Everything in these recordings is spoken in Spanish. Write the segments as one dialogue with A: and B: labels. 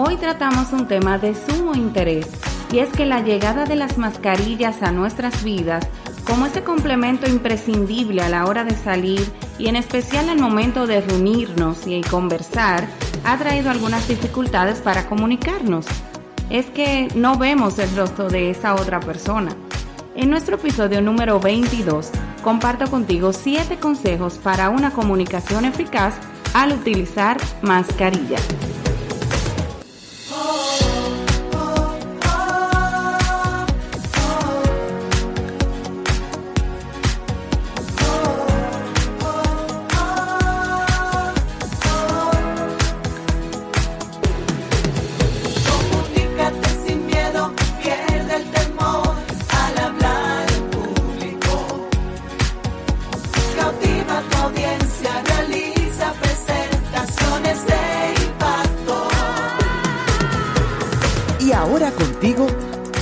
A: Hoy tratamos un tema de sumo interés y es que la llegada de las mascarillas a nuestras vidas como ese complemento imprescindible a la hora de salir y en especial al momento de reunirnos y conversar, ha traído algunas dificultades para comunicarnos. Es que no vemos el rostro de esa otra persona. En nuestro episodio número 22 comparto contigo 7 consejos para una comunicación eficaz al utilizar mascarilla.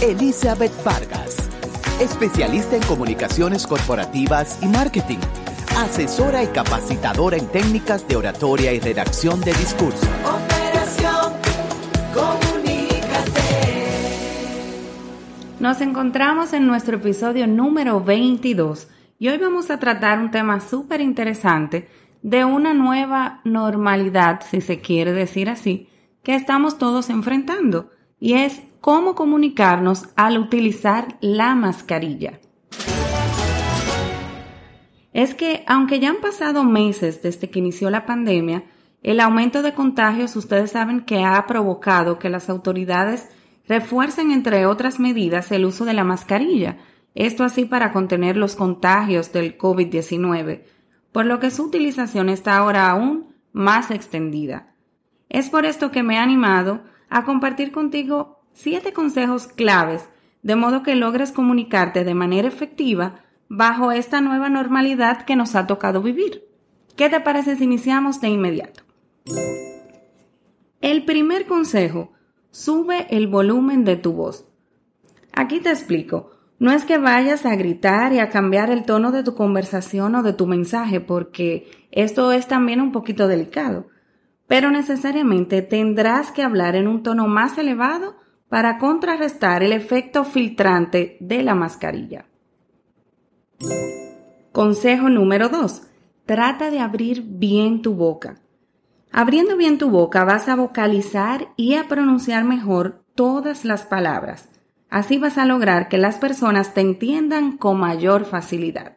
B: Elizabeth Vargas, especialista en comunicaciones corporativas y marketing, asesora y capacitadora en técnicas de oratoria y redacción de discurso. Operación
A: Comunícate. Nos encontramos en nuestro episodio número 22 y hoy vamos a tratar un tema súper interesante de una nueva normalidad, si se quiere decir así, que estamos todos enfrentando y es cómo comunicarnos al utilizar la mascarilla. Es que, aunque ya han pasado meses desde que inició la pandemia, el aumento de contagios ustedes saben que ha provocado que las autoridades refuercen, entre otras medidas, el uso de la mascarilla, esto así para contener los contagios del COVID-19, por lo que su utilización está ahora aún más extendida. Es por esto que me he animado a compartir contigo siete consejos claves de modo que logres comunicarte de manera efectiva bajo esta nueva normalidad que nos ha tocado vivir. ¿Qué te parece si iniciamos de inmediato? El primer consejo, sube el volumen de tu voz. Aquí te explico. No es que vayas a gritar y a cambiar el tono de tu conversación o de tu mensaje, porque esto es también un poquito delicado, pero necesariamente tendrás que hablar en un tono más elevado para contrarrestar el efecto filtrante de la mascarilla. Consejo número 2. Trata de abrir bien tu boca. Abriendo bien tu boca vas a vocalizar y a pronunciar mejor todas las palabras. Así vas a lograr que las personas te entiendan con mayor facilidad.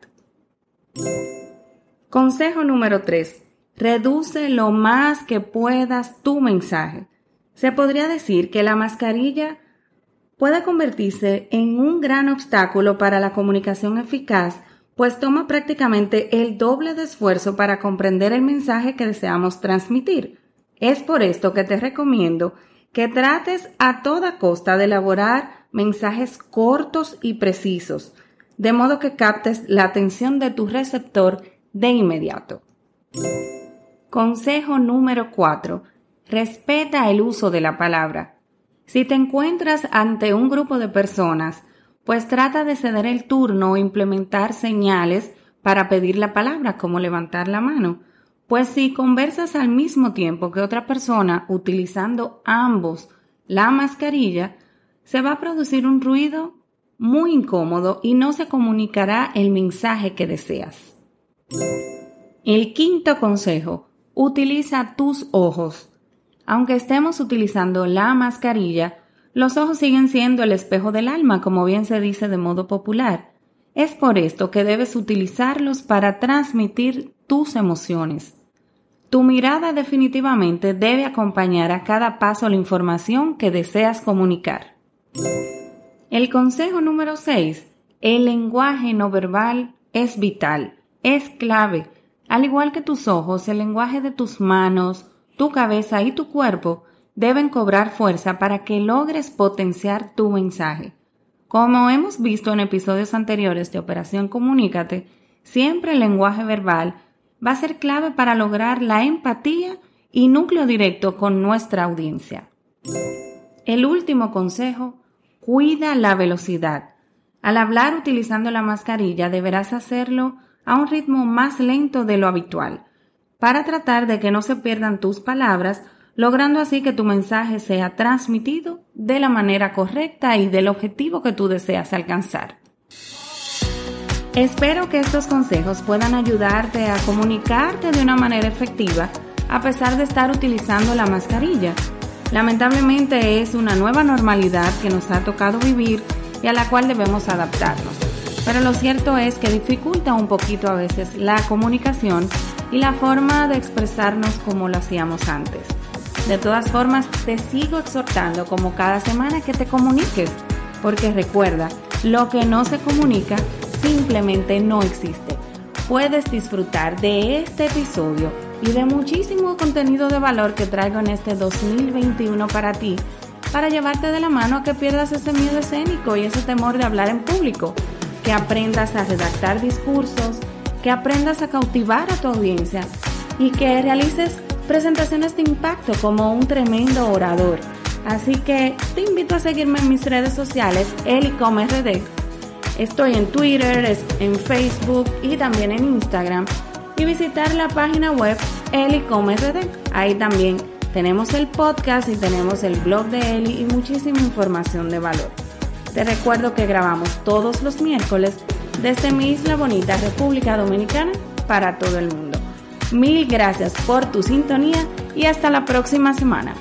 A: Consejo número 3. Reduce lo más que puedas tu mensaje. Se podría decir que la mascarilla puede convertirse en un gran obstáculo para la comunicación eficaz, pues toma prácticamente el doble de esfuerzo para comprender el mensaje que deseamos transmitir. Es por esto que te recomiendo que trates a toda costa de elaborar mensajes cortos y precisos, de modo que captes la atención de tu receptor de inmediato. Consejo número 4 respeta el uso de la palabra. Si te encuentras ante un grupo de personas, pues trata de ceder el turno o implementar señales para pedir la palabra, como levantar la mano. Pues si conversas al mismo tiempo que otra persona utilizando ambos la mascarilla, se va a producir un ruido muy incómodo y no se comunicará el mensaje que deseas. El quinto consejo, utiliza tus ojos. Aunque estemos utilizando la mascarilla, los ojos siguen siendo el espejo del alma, como bien se dice de modo popular. Es por esto que debes utilizarlos para transmitir tus emociones. Tu mirada definitivamente debe acompañar a cada paso la información que deseas comunicar. El consejo número 6. El lenguaje no verbal es vital, es clave. Al igual que tus ojos, el lenguaje de tus manos, tu cabeza y tu cuerpo deben cobrar fuerza para que logres potenciar tu mensaje. Como hemos visto en episodios anteriores de Operación Comunícate, siempre el lenguaje verbal va a ser clave para lograr la empatía y núcleo directo con nuestra audiencia. El último consejo, cuida la velocidad. Al hablar utilizando la mascarilla deberás hacerlo a un ritmo más lento de lo habitual para tratar de que no se pierdan tus palabras, logrando así que tu mensaje sea transmitido de la manera correcta y del objetivo que tú deseas alcanzar. Espero que estos consejos puedan ayudarte a comunicarte de una manera efectiva a pesar de estar utilizando la mascarilla. Lamentablemente es una nueva normalidad que nos ha tocado vivir y a la cual debemos adaptarnos. Pero lo cierto es que dificulta un poquito a veces la comunicación y la forma de expresarnos como lo hacíamos antes. De todas formas, te sigo exhortando como cada semana que te comuniques, porque recuerda, lo que no se comunica simplemente no existe. Puedes disfrutar de este episodio y de muchísimo contenido de valor que traigo en este 2021 para ti, para llevarte de la mano a que pierdas ese miedo escénico y ese temor de hablar en público, que aprendas a redactar discursos, que aprendas a cautivar a tu audiencia y que realices presentaciones de impacto como un tremendo orador. Así que te invito a seguirme en mis redes sociales, RD. Estoy en Twitter, en Facebook y también en Instagram. Y visitar la página web RD. Ahí también tenemos el podcast y tenemos el blog de Eli y muchísima información de valor. Te recuerdo que grabamos todos los miércoles desde mi isla bonita, República Dominicana, para todo el mundo. Mil gracias por tu sintonía y hasta la próxima semana.